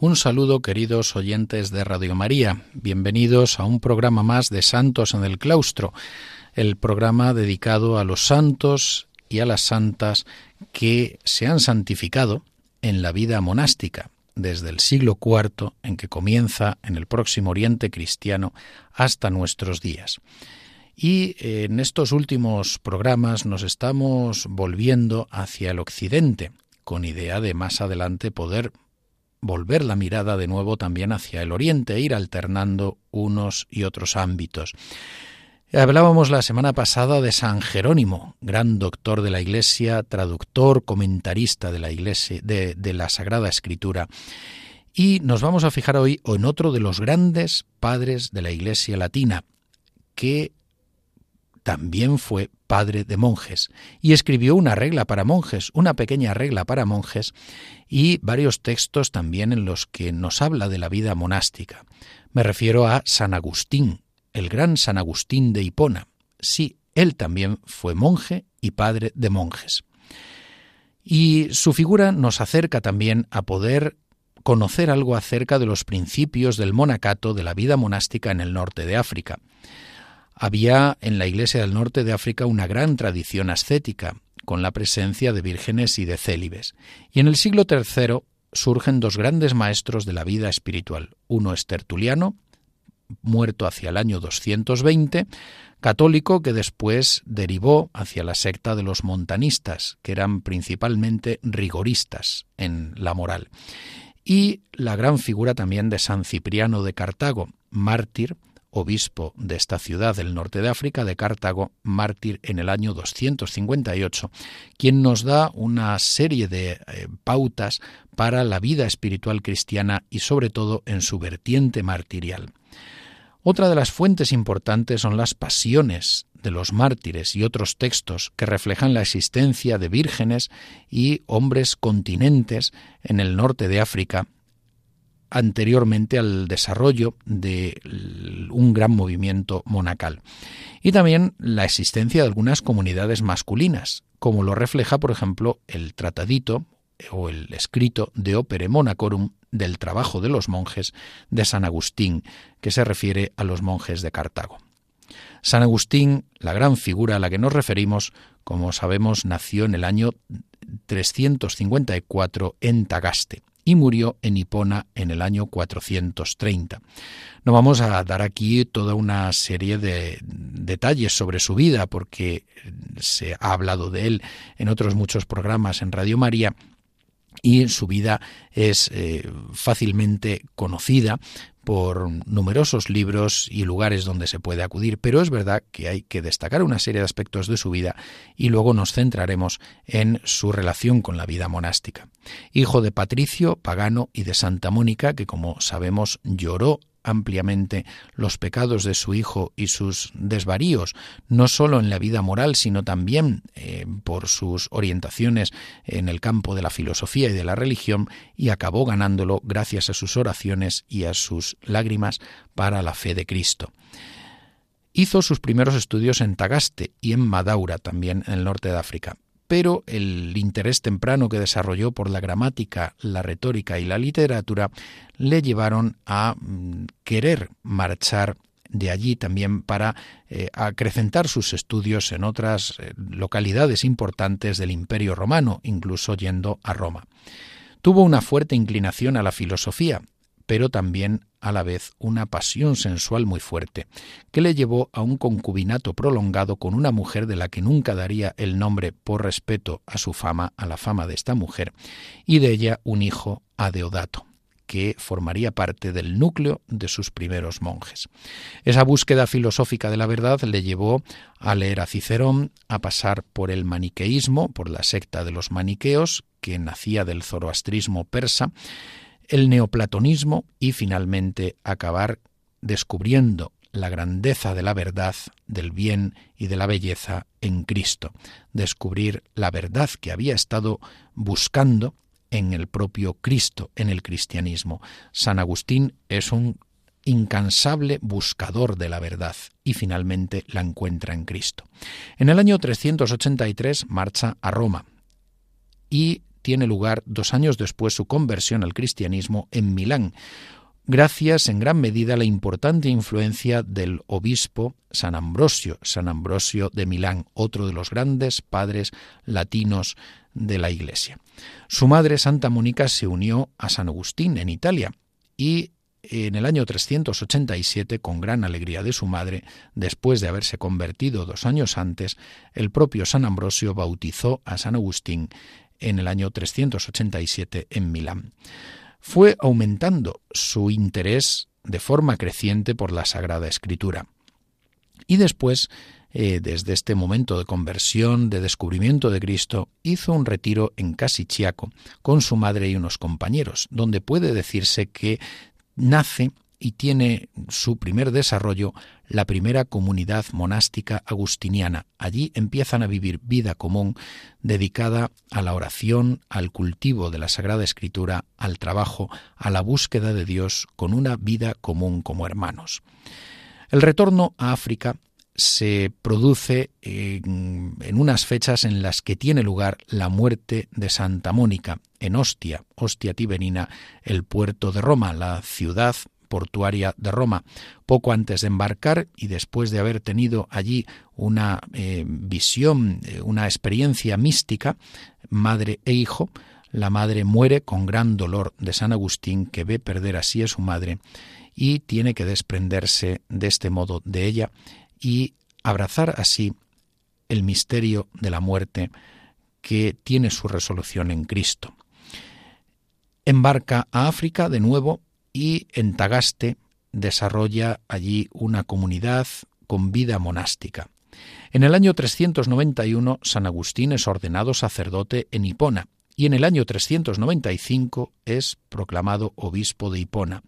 Un saludo queridos oyentes de Radio María, bienvenidos a un programa más de Santos en el Claustro, el programa dedicado a los santos y a las santas que se han santificado en la vida monástica, desde el siglo IV, en que comienza en el próximo Oriente cristiano, hasta nuestros días. Y en estos últimos programas nos estamos volviendo hacia el Occidente, con idea de más adelante poder volver la mirada de nuevo también hacia el oriente, e ir alternando unos y otros ámbitos. Hablábamos la semana pasada de San Jerónimo, gran doctor de la Iglesia, traductor, comentarista de la Iglesia, de, de la Sagrada Escritura. Y nos vamos a fijar hoy en otro de los grandes padres de la Iglesia latina, que también fue padre de monjes y escribió una regla para monjes, una pequeña regla para monjes y varios textos también en los que nos habla de la vida monástica. Me refiero a San Agustín, el gran San Agustín de Hipona. Sí, él también fue monje y padre de monjes. Y su figura nos acerca también a poder conocer algo acerca de los principios del monacato de la vida monástica en el norte de África. Había en la Iglesia del Norte de África una gran tradición ascética, con la presencia de vírgenes y de célibes. Y en el siglo III surgen dos grandes maestros de la vida espiritual. Uno es Tertuliano, muerto hacia el año 220, católico que después derivó hacia la secta de los montanistas, que eran principalmente rigoristas en la moral. Y la gran figura también de San Cipriano de Cartago, mártir, obispo de esta ciudad del norte de África, de Cartago, mártir en el año 258, quien nos da una serie de eh, pautas para la vida espiritual cristiana y sobre todo en su vertiente martirial. Otra de las fuentes importantes son las pasiones de los mártires y otros textos que reflejan la existencia de vírgenes y hombres continentes en el norte de África anteriormente al desarrollo de un gran movimiento monacal. Y también la existencia de algunas comunidades masculinas, como lo refleja, por ejemplo, el tratadito o el escrito de Opere Monacorum del trabajo de los monjes de San Agustín, que se refiere a los monjes de Cartago. San Agustín, la gran figura a la que nos referimos, como sabemos, nació en el año 354 en Tagaste y murió en Hipona en el año 430. No vamos a dar aquí toda una serie de detalles sobre su vida porque se ha hablado de él en otros muchos programas en Radio María y su vida es eh, fácilmente conocida por numerosos libros y lugares donde se puede acudir, pero es verdad que hay que destacar una serie de aspectos de su vida y luego nos centraremos en su relación con la vida monástica. Hijo de Patricio, pagano y de Santa Mónica, que como sabemos lloró ampliamente los pecados de su hijo y sus desvaríos, no sólo en la vida moral, sino también eh, por sus orientaciones en el campo de la filosofía y de la religión, y acabó ganándolo gracias a sus oraciones y a sus lágrimas para la fe de Cristo. Hizo sus primeros estudios en Tagaste y en Madaura, también en el norte de África pero el interés temprano que desarrolló por la gramática, la retórica y la literatura le llevaron a mm, querer marchar de allí también para eh, acrecentar sus estudios en otras eh, localidades importantes del Imperio romano, incluso yendo a Roma. Tuvo una fuerte inclinación a la filosofía, pero también a la vez una pasión sensual muy fuerte, que le llevó a un concubinato prolongado con una mujer de la que nunca daría el nombre por respeto a su fama, a la fama de esta mujer, y de ella un hijo Adeodato que formaría parte del núcleo de sus primeros monjes. Esa búsqueda filosófica de la verdad le llevó a leer a Cicerón, a pasar por el maniqueísmo, por la secta de los maniqueos, que nacía del zoroastrismo persa, el neoplatonismo y finalmente acabar descubriendo la grandeza de la verdad, del bien y de la belleza en Cristo, descubrir la verdad que había estado buscando en el propio Cristo, en el cristianismo. San Agustín es un incansable buscador de la verdad y finalmente la encuentra en Cristo. En el año 383 marcha a Roma y tiene lugar dos años después su conversión al cristianismo en Milán, gracias en gran medida a la importante influencia del obispo San Ambrosio, San Ambrosio de Milán, otro de los grandes padres latinos de la Iglesia. Su madre Santa Mónica se unió a San Agustín en Italia y en el año 387, con gran alegría de su madre, después de haberse convertido dos años antes, el propio San Ambrosio bautizó a San Agustín en el año 387 en Milán. Fue aumentando su interés de forma creciente por la Sagrada Escritura. Y después, eh, desde este momento de conversión, de descubrimiento de Cristo, hizo un retiro en Casichiaco con su madre y unos compañeros, donde puede decirse que nace y tiene su primer desarrollo la primera comunidad monástica agustiniana. Allí empiezan a vivir vida común dedicada a la oración, al cultivo de la Sagrada Escritura, al trabajo, a la búsqueda de Dios con una vida común como hermanos. El retorno a África se produce en, unas fechas en las que tiene lugar la muerte de Santa Mónica en Ostia, Ostia Tiberina, el puerto de Roma, la ciudad portuaria de Roma. Poco antes de embarcar y después de haber tenido allí una eh, visión, eh, una experiencia mística, madre e hijo, la madre muere con gran dolor de San Agustín, que ve perder así a su madre y tiene que desprenderse de este modo de ella y abrazar así el misterio de la muerte que tiene su resolución en Cristo. Embarca a África de nuevo y en Tagaste desarrolla allí una comunidad con vida monástica. En el año 391 San Agustín es ordenado sacerdote en Hipona y en el año 395 es proclamado obispo de Hipona.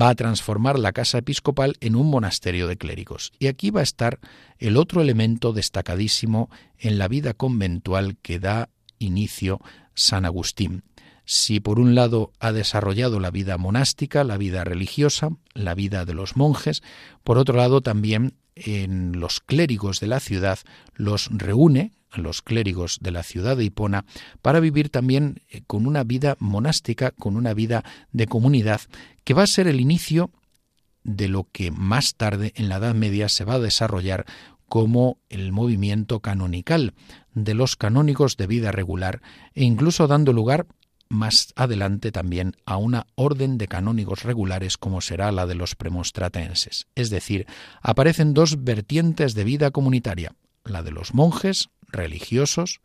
Va a transformar la casa episcopal en un monasterio de clérigos. Y aquí va a estar el otro elemento destacadísimo en la vida conventual que da inicio San Agustín. Si por un lado ha desarrollado la vida monástica, la vida religiosa, la vida de los monjes, por otro lado también en los clérigos de la ciudad los reúne a los clérigos de la ciudad de Hipona para vivir también eh, con una vida monástica, con una vida de comunidad, que va a ser el inicio de lo que más tarde en la Edad Media se va a desarrollar como el movimiento canonical de los canónigos de vida regular e incluso dando lugar más adelante también a una orden de canónigos regulares como será la de los premostratenses. Es decir, aparecen dos vertientes de vida comunitaria, la de los monjes religiosos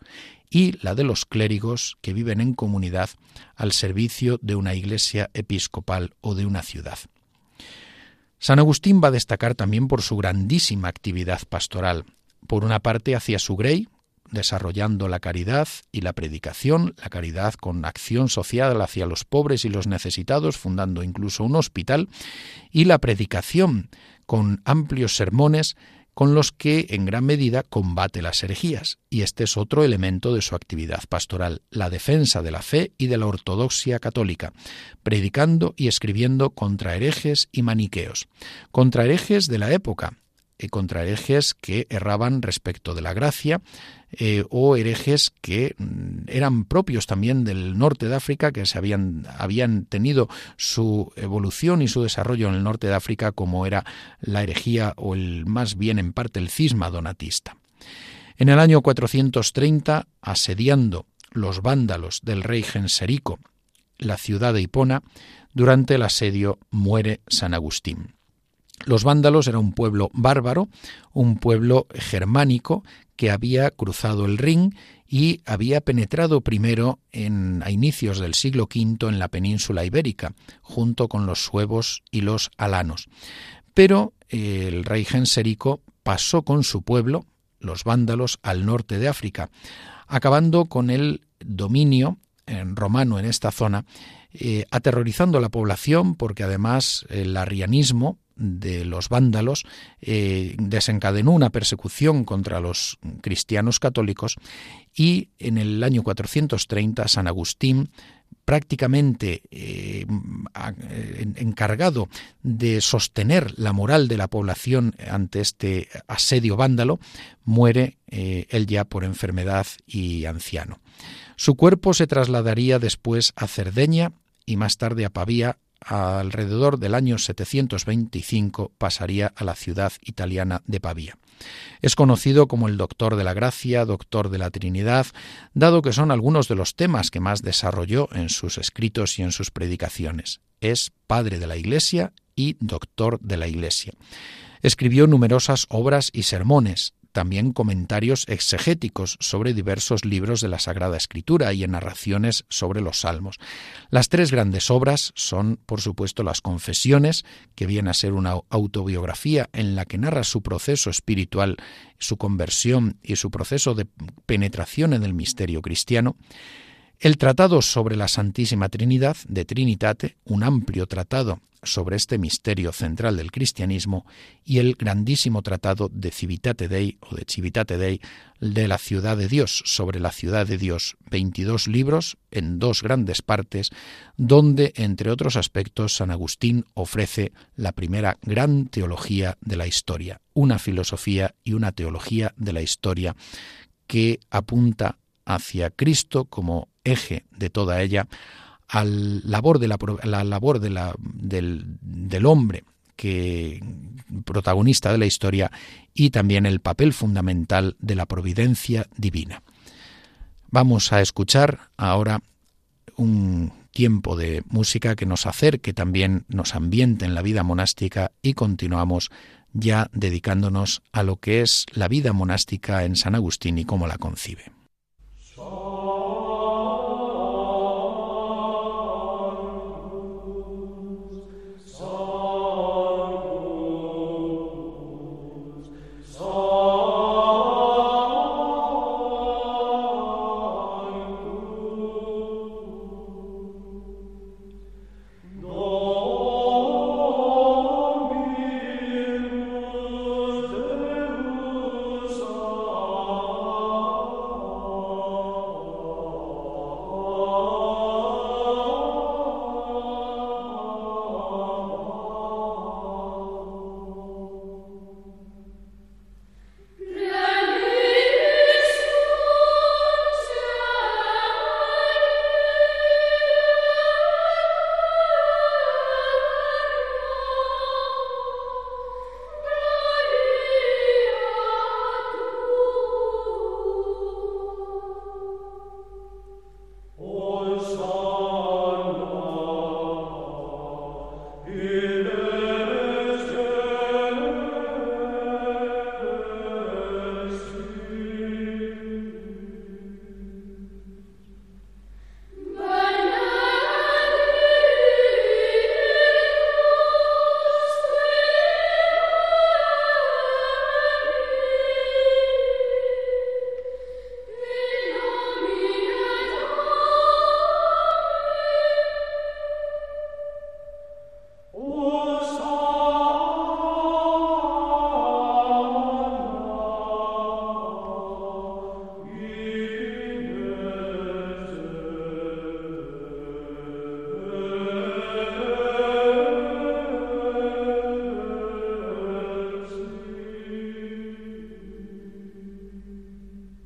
y la de los clérigos que viven en comunidad al servicio de una iglesia episcopal o de una ciudad. San Agustín va a destacar también por su grandísima actividad pastoral, por una parte hacia su grey, desarrollando la caridad y la predicación, la caridad con acción social hacia los pobres y los necesitados, fundando incluso un hospital, y la predicación con amplios sermones con los que en gran medida combate las herejías, y este es otro elemento de su actividad pastoral, la defensa de la fe y de la ortodoxia católica, predicando y escribiendo contra herejes y maniqueos, contra herejes de la época, contra herejes que erraban respecto de la gracia, eh, o herejes que mm, eran propios también del norte de África, que se habían, habían tenido su evolución y su desarrollo en el norte de África, como era la herejía o el más bien en parte el cisma donatista. En el año 430, asediando los vándalos del rey Genserico la ciudad de Hipona, durante el asedio muere San Agustín. Los vándalos era un pueblo bárbaro, un pueblo germánico que había cruzado el Rin y había penetrado primero a inicios del siglo V en la península ibérica, junto con los suevos y los alanos. Pero eh, el rey Genserico pasó con su pueblo, los vándalos, al norte de África, acabando con el dominio en romano en esta zona, eh, aterrorizando a la población porque además el arrianismo de los vándalos eh, desencadenó una persecución contra los cristianos católicos y en el año 430 San Agustín prácticamente eh, encargado de sostener la moral de la población ante este asedio vándalo, muere eh, él ya por enfermedad y anciano. Su cuerpo se trasladaría después a Cerdeña y más tarde a Pavía. Alrededor del año 725 pasaría a la ciudad italiana de Pavía. Es conocido como el Doctor de la Gracia, Doctor de la Trinidad, dado que son algunos de los temas que más desarrolló en sus escritos y en sus predicaciones. Es Padre de la Iglesia y Doctor de la Iglesia. Escribió numerosas obras y sermones, también comentarios exegéticos sobre diversos libros de la Sagrada Escritura y en narraciones sobre los salmos. Las tres grandes obras son, por supuesto, las Confesiones, que viene a ser una autobiografía en la que narra su proceso espiritual, su conversión y su proceso de penetración en el misterio cristiano, el Tratado sobre la Santísima Trinidad de Trinitate, un amplio tratado sobre este misterio central del cristianismo, y el grandísimo tratado de Civitate Dei o de Civitate Dei de la ciudad de Dios, sobre la ciudad de Dios, 22 libros en dos grandes partes, donde, entre otros aspectos, San Agustín ofrece la primera gran teología de la historia, una filosofía y una teología de la historia que apunta hacia Cristo como eje de toda ella, labor de la, la labor de la, del, del hombre que protagonista de la historia y también el papel fundamental de la providencia divina. Vamos a escuchar ahora un tiempo de música que nos acerque también, nos ambiente en la vida monástica y continuamos ya dedicándonos a lo que es la vida monástica en San Agustín y cómo la concibe.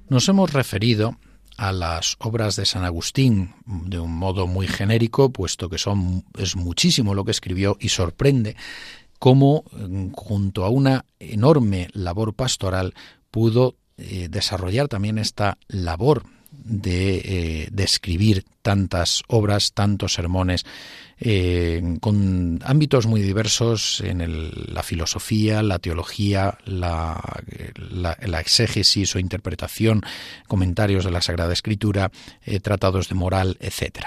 Nos hemos referido a las obras de San Agustín de un modo muy genérico, puesto que son es muchísimo lo que escribió y sorprende cómo mm, junto a una enorme labor pastoral pudo eh, desarrollar también esta labor de, eh, de, escribir tantas obras, tantos sermones, eh, con ámbitos muy diversos en la filosofía, la teología, la, la, exégesis o interpretación, comentarios de la Sagrada Escritura, eh, tratados de moral, etc.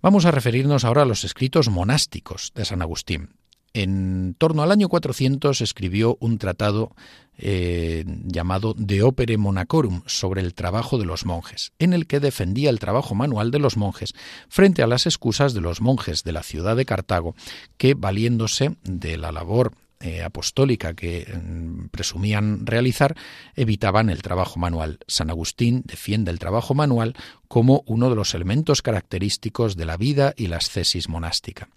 Vamos a referirnos ahora a los escritos monásticos de San Agustín. En torno al año 400 escribió un tratado eh, llamado De Opere Monacorum sobre el trabajo de los monjes, en el que defendía el trabajo manual de los monjes frente a las excusas de los monjes de la ciudad de Cartago, que valiéndose de la labor eh, apostólica que mm, presumían realizar, evitaban el trabajo manual. San Agustín defiende el trabajo manual como uno de los elementos característicos de la vida y la ascesis monástica.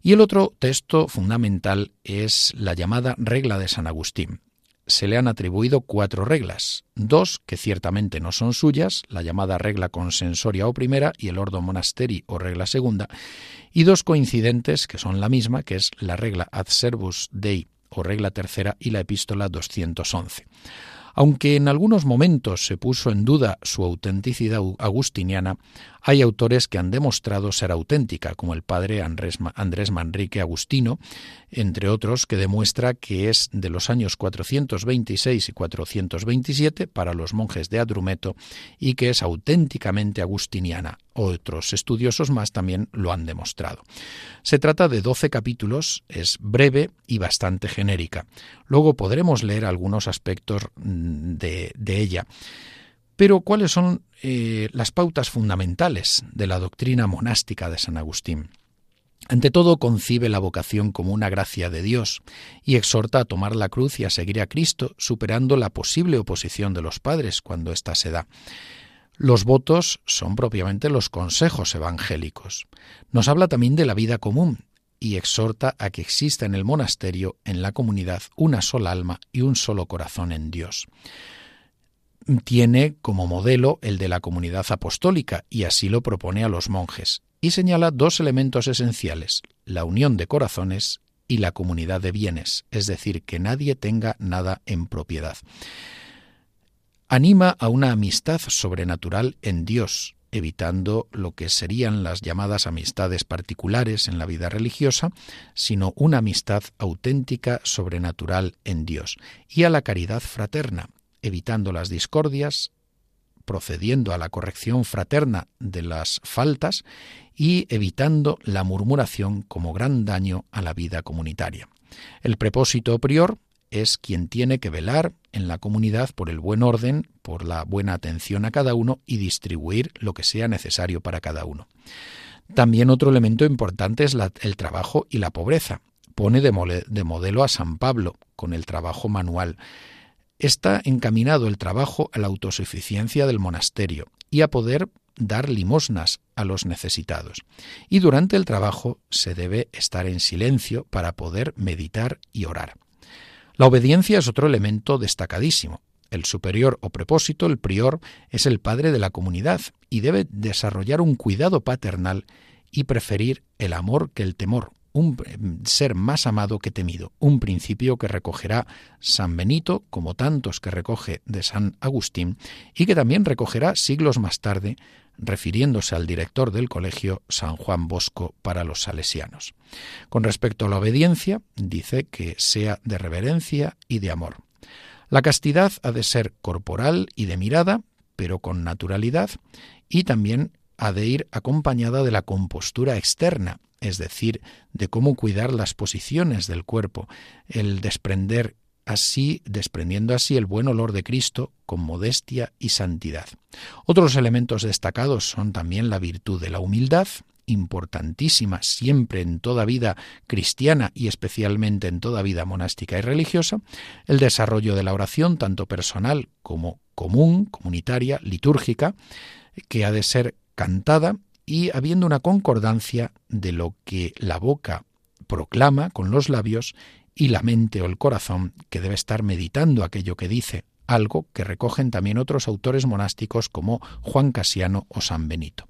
Y el otro texto fundamental es la llamada regla de San Agustín, se le han atribuido cuatro reglas, dos que ciertamente no son suyas, la llamada regla consensoria o primera y el ordo monasteri o regla segunda, y dos coincidentes que son la misma, que es la regla ad servus dei o regla tercera y la epístola 211. Aunque en algunos momentos se puso en duda su autenticidad agustiniana, hay autores que han demostrado ser auténtica, como el padre Andrés, Manrique Agustino, entre otros, que demuestra que es de los años 426 y 427 para los monjes de Adrumeto y que es auténticamente agustiniana. Otros estudiosos más también lo han demostrado. Se trata de 12 capítulos, es breve y bastante genérica. Luego podremos leer algunos aspectos mm, de, de ella. Pero ¿cuáles son eh, las pautas fundamentales de la doctrina monástica de San Agustín? Ante todo, concibe la vocación como una gracia de Dios y exhorta a tomar la cruz y a seguir a Cristo, superando la posible oposición de los padres cuando ésta se da. Los votos son propiamente los consejos evangélicos. Nos habla también de la vida común y exhorta a que exista en el monasterio, en la comunidad, una sola alma y un solo corazón en Dios tiene como modelo el de la comunidad apostólica y así lo propone a los monjes, y señala dos elementos esenciales, la unión de corazones y la comunidad de bienes, es decir, que nadie tenga nada en propiedad. Anima a una amistad sobrenatural en Dios, evitando lo que serían las llamadas amistades particulares en la vida religiosa, sino una amistad auténtica sobrenatural en Dios, y a la caridad fraterna, evitando las discordias, procediendo a la corrección fraterna de las faltas y evitando la murmuración como gran daño a la vida comunitaria. El prepósito prior es quien tiene que velar en la comunidad por el buen orden, por la buena atención a cada uno y distribuir lo que sea necesario para cada uno. También otro elemento importante es el trabajo y la pobreza. Pone de modelo a San Pablo con el trabajo manual está encaminado el trabajo a la autosuficiencia del monasterio y a poder dar limosnas a los necesitados. Y durante el trabajo se debe estar en silencio para poder meditar y orar. La obediencia es otro elemento destacadísimo. El superior o propósito, el prior, es el padre de la comunidad y debe desarrollar un cuidado paternal y preferir el amor que el temor, un ser más amado que temido, un principio que recogerá San Benito, como tantos que recoge de San Agustín, y que también recogerá siglos más tarde, refiriéndose al director del colegio San Juan Bosco para los salesianos. Con respecto a la obediencia, dice que sea de reverencia y de amor. La castidad ha de ser corporal y de mirada, pero con naturalidad, y también ha de ir acompañada de la compostura externa, es decir, de cómo cuidar las posiciones del cuerpo, el desprender así, desprendiendo así el buen olor de Cristo con modestia y santidad. Otros elementos destacados son también la virtud de la humildad, importantísima siempre en toda vida cristiana y especialmente en toda vida monástica y religiosa, el desarrollo de la oración, tanto personal como común, comunitaria, litúrgica, que ha de ser cantada y habiendo una concordancia de lo que la boca proclama con los labios y la mente o el corazón que debe estar meditando aquello que dice, algo que recogen también otros autores monásticos como Juan Casiano o San Benito.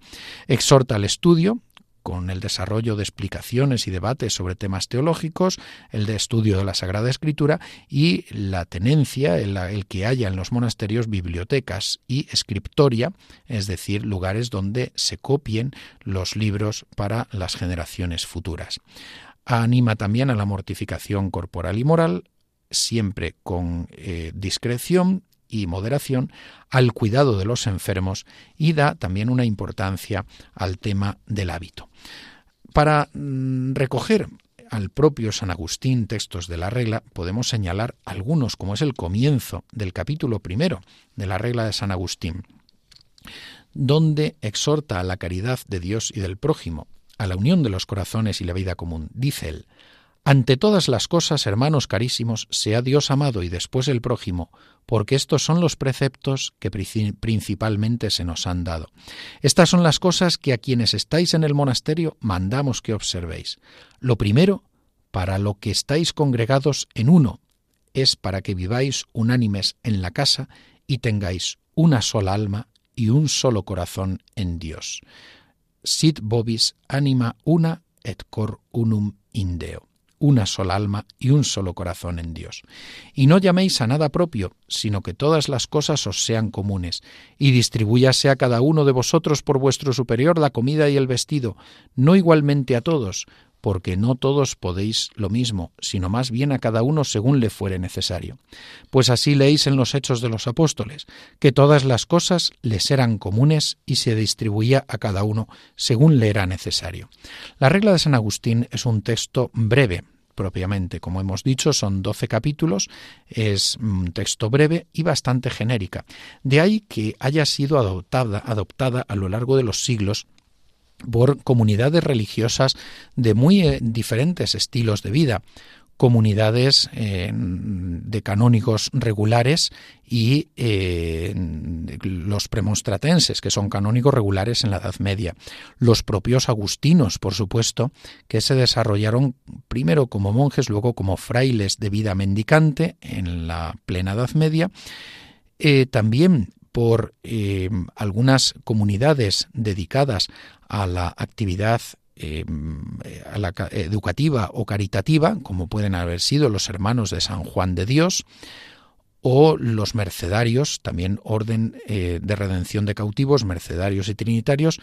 Exhorta al estudio, con el desarrollo de explicaciones y debates sobre temas teológicos, el de estudio de la Sagrada Escritura y la tenencia, el, que haya en los monasterios bibliotecas y escriptoria, es decir, lugares donde se copien los libros para las generaciones futuras. Anima también a la mortificación corporal y moral, siempre con eh, discreción y moderación al cuidado de los enfermos y da también una importancia al tema del hábito. Para mm, recoger al propio San Agustín, textos de la regla, podemos señalar algunos, como es el comienzo del capítulo primero de la regla de San Agustín, donde exhorta a la caridad de Dios y del prójimo, a la unión de los corazones y la vida común. Dice él, ante todas las cosas, hermanos carísimos, sea Dios amado y después el prójimo, porque estos son los preceptos que principalmente se nos han dado. Estas son las cosas que a quienes estáis en el monasterio mandamos que observéis. Lo primero, para lo que estáis congregados en uno, es para que viváis unánimes en la casa y tengáis una sola alma y un solo corazón en Dios. Sit vobis anima una et cor unum indeo una sola alma y un solo corazón en Dios. Y no llaméis a nada propio, sino que todas las cosas os sean comunes, y distribúyase a cada uno de vosotros por vuestro superior la comida y el vestido, no igualmente a todos, porque no todos podéis lo mismo, sino más bien a cada uno según le fuere necesario. Pues así leéis en los Hechos de los Apóstoles, que todas las cosas les eran comunes y se distribuía a cada uno según le era necesario. La regla de San Agustín es un texto breve, propiamente. Como hemos dicho, son doce capítulos, es un texto breve y bastante genérica. De ahí que haya sido adoptada, adoptada a lo largo de los siglos por comunidades religiosas de muy eh, diferentes estilos de vida comunidades eh, de canónigos regulares y eh, los premonstratenses, que son canónigos regulares en la Edad Media. Los propios agustinos, por supuesto, que se desarrollaron primero como monjes, luego como frailes de vida mendicante en la plena Edad Media. también por algunas comunidades dedicadas a la actividad a la, educativa o caritativa, como pueden haber sido los hermanos de San Juan de Dios, o los mercedarios, también orden eh, de redención de cautivos, mercedarios y trinitarios,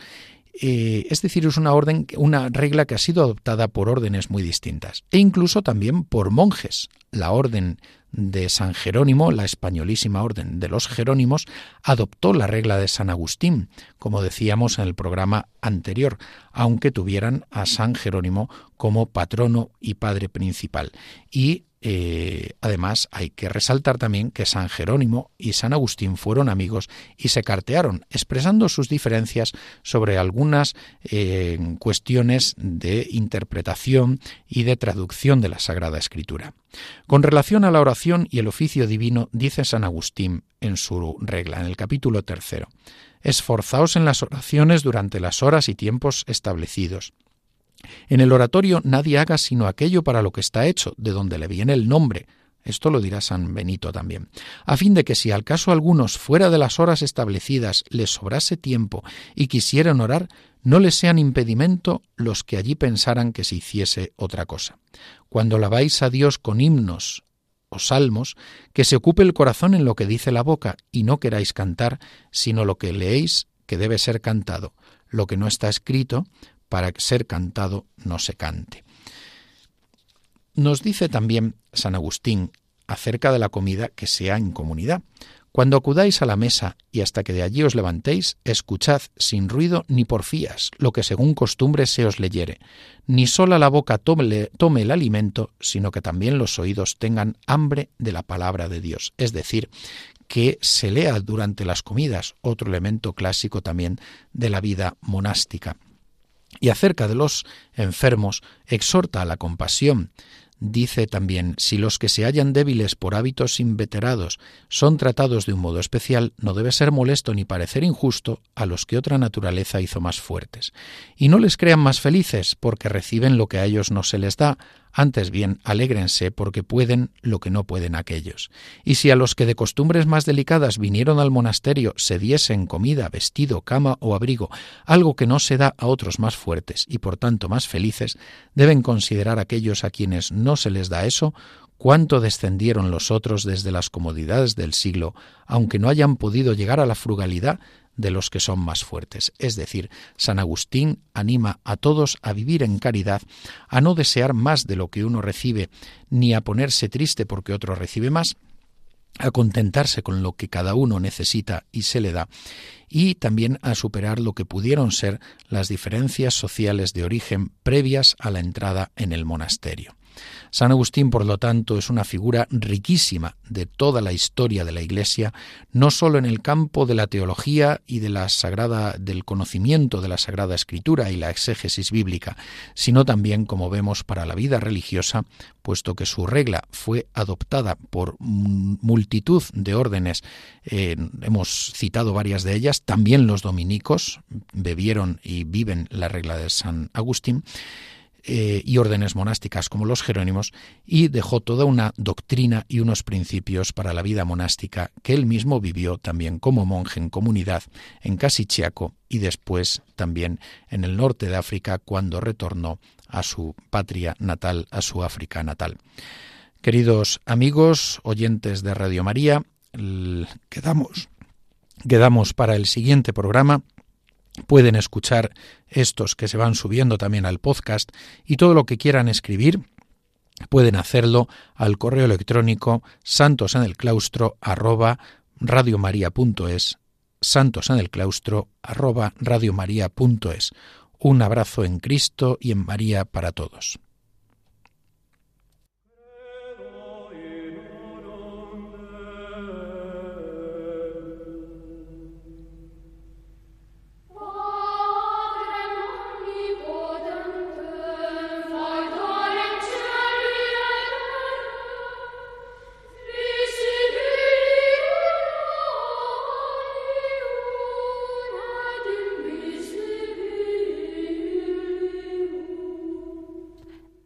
eh, es decir, es una orden, una regla que ha sido adoptada por órdenes muy distintas, e incluso también por monjes. La orden de San Jerónimo, la españolísima orden de los Jerónimos, adoptó la regla de San Agustín, como decíamos en el programa anterior, aunque tuvieran a San Jerónimo como patrono y padre principal. Y eh, además, hay que resaltar también que San Jerónimo y San Agustín fueron amigos y se cartearon, expresando sus diferencias sobre algunas eh, cuestiones de interpretación y de traducción de la Sagrada Escritura. Con relación a la oración y el oficio divino, dice San Agustín en su regla, en el capítulo tercero, Esforzaos en las oraciones durante las horas y tiempos establecidos en el oratorio nadie haga sino aquello para lo que está hecho, de donde le viene el nombre. Esto lo dirá San Benito también. A fin de que si al caso algunos fuera de las horas establecidas les sobrase tiempo y quisieran orar, no les sean impedimento los que allí pensaran que se hiciese otra cosa. Cuando alabáis a Dios con himnos o salmos, que se ocupe el corazón en lo que dice la boca y no queráis cantar, sino lo que leéis que debe ser cantado. Lo que no está escrito, para ser cantado no se cante. Nos dice también San Agustín acerca de la comida que sea en comunidad. Cuando acudáis a la mesa y hasta que de allí os levantéis, escuchad sin ruido ni porfías lo que según costumbre se os leyere. Ni sola la boca tome, tome el alimento, sino que también los oídos tengan hambre de la palabra de Dios. Es decir, que se lea durante las comidas, otro elemento clásico también de la vida monástica. Y acerca de los enfermos, exhorta a la compasión. Dice también, si los que se hallan débiles por hábitos inveterados son tratados de un modo especial, no debe ser molesto ni parecer injusto a los que otra naturaleza hizo más fuertes. Y no les crean más felices, porque reciben lo que a ellos no se les da, antes bien, alégrense porque pueden lo que no pueden aquellos. Y si a los que de costumbres más delicadas vinieron al monasterio se diesen comida, vestido, cama o abrigo, algo que no se da a otros más fuertes y por tanto más felices, deben considerar aquellos a quienes no se les da eso, cuánto descendieron los otros desde las comodidades del siglo, aunque no hayan podido llegar a la frugalidad de los que son más fuertes. Es decir, San Agustín anima a todos a vivir en caridad, a no desear más de lo que uno recibe, ni a ponerse triste porque otro recibe más, a contentarse con lo que cada uno necesita y se le da, y también a superar lo que pudieron ser las diferencias sociales de origen previas a la entrada en el monasterio. San Agustín, por lo tanto, es una figura riquísima de toda la historia de la Iglesia, no sólo en el campo de la teología y de la sagrada del conocimiento de la Sagrada Escritura y la exégesis bíblica, sino también, como vemos, para la vida religiosa, puesto que su regla fue adoptada por multitud de órdenes, eh, hemos citado varias de ellas, también los dominicos bebieron y viven la regla de San Agustín, eh, y órdenes monásticas como los jerónimos, y dejó toda una doctrina y unos principios para la vida monástica que él mismo vivió también como monje en comunidad en Casichiaco y después también en el norte de África cuando retornó a su patria natal, a su África natal. Queridos amigos, oyentes de Radio María, quedamos, quedamos para el siguiente programa Pueden escuchar estos que se van subiendo también al podcast y todo lo que quieran escribir pueden hacerlo al correo electrónico santosenelclaustro arroba radiomaria.es santosenelclaustro arroba radiomaria.es Un abrazo en Cristo y en María para todos.